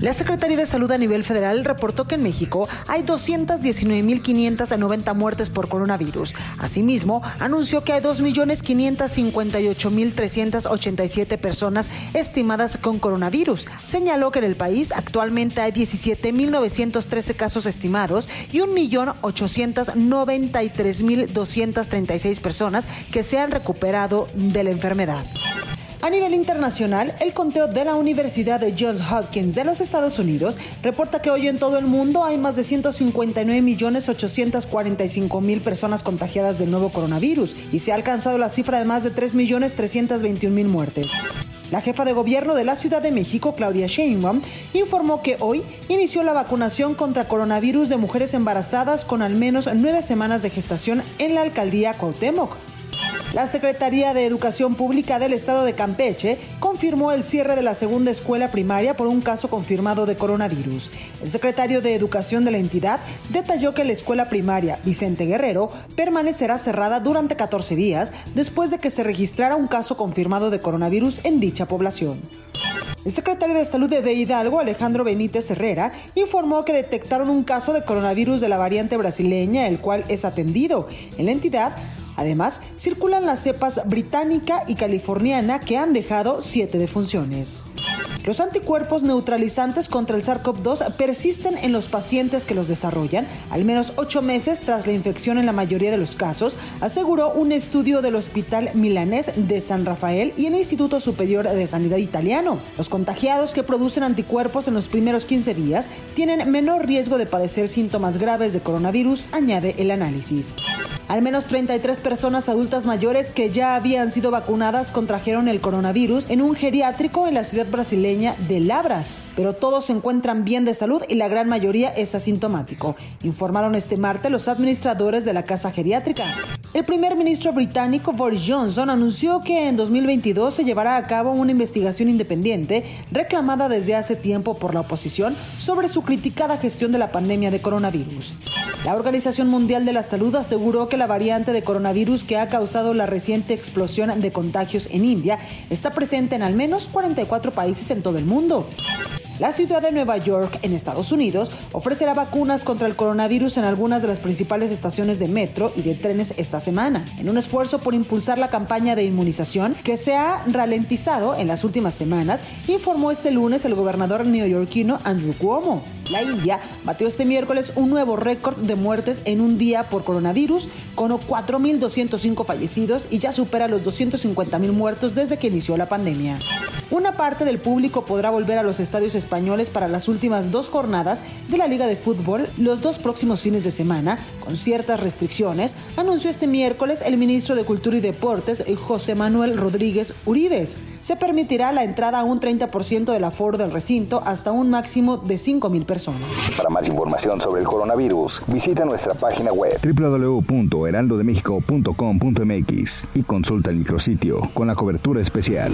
La Secretaría de Salud a nivel federal reportó que en México hay 219.590 muertes por coronavirus. Asimismo, anunció que hay 2.558.387 personas estimadas con coronavirus. Señaló que en el país actualmente hay 17.913 casos estimados y 1.893.236 personas que se han recuperado de la enfermedad. A nivel internacional, el conteo de la Universidad de Johns Hopkins de los Estados Unidos reporta que hoy en todo el mundo hay más de 159.845.000 personas contagiadas del nuevo coronavirus y se ha alcanzado la cifra de más de 3.321.000 muertes. La jefa de gobierno de la Ciudad de México, Claudia Sheinbaum, informó que hoy inició la vacunación contra coronavirus de mujeres embarazadas con al menos nueve semanas de gestación en la alcaldía Cuauhtémoc. La Secretaría de Educación Pública del Estado de Campeche confirmó el cierre de la segunda escuela primaria por un caso confirmado de coronavirus. El secretario de Educación de la entidad detalló que la escuela primaria Vicente Guerrero permanecerá cerrada durante 14 días después de que se registrara un caso confirmado de coronavirus en dicha población. El secretario de Salud de Hidalgo, Alejandro Benítez Herrera, informó que detectaron un caso de coronavirus de la variante brasileña, el cual es atendido. En la entidad Además, circulan las cepas británica y californiana que han dejado siete defunciones. Los anticuerpos neutralizantes contra el SARS-CoV-2 persisten en los pacientes que los desarrollan al menos ocho meses tras la infección en la mayoría de los casos, aseguró un estudio del Hospital Milanés de San Rafael y el Instituto Superior de Sanidad Italiano. Los contagiados que producen anticuerpos en los primeros 15 días tienen menor riesgo de padecer síntomas graves de coronavirus, añade el análisis. Al menos 33 personas adultas mayores que ya habían sido vacunadas contrajeron el coronavirus en un geriátrico en la ciudad brasileña de Labras, pero todos se encuentran bien de salud y la gran mayoría es asintomático, informaron este martes los administradores de la casa geriátrica. El primer ministro británico Boris Johnson anunció que en 2022 se llevará a cabo una investigación independiente reclamada desde hace tiempo por la oposición sobre su criticada gestión de la pandemia de coronavirus. La Organización Mundial de la Salud aseguró que la variante de coronavirus que ha causado la reciente explosión de contagios en India está presente en al menos 44 países en todo el mundo. La ciudad de Nueva York, en Estados Unidos, ofrecerá vacunas contra el coronavirus en algunas de las principales estaciones de metro y de trenes esta semana, en un esfuerzo por impulsar la campaña de inmunización que se ha ralentizado en las últimas semanas, informó este lunes el gobernador neoyorquino Andrew Cuomo. La India batió este miércoles un nuevo récord de muertes en un día por coronavirus, con 4.205 fallecidos y ya supera los 250.000 muertos desde que inició la pandemia. Una parte del público podrá volver a los estadios españoles para las últimas dos jornadas de la Liga de Fútbol los dos próximos fines de semana, con ciertas restricciones, anunció este miércoles el ministro de Cultura y Deportes, José Manuel Rodríguez Uribes. Se permitirá la entrada a un 30% del aforo del recinto hasta un máximo de 5.000 personas. Para más información sobre el coronavirus, visita nuestra página web www.heraldodemexico.com.mx y consulta el micrositio con la cobertura especial.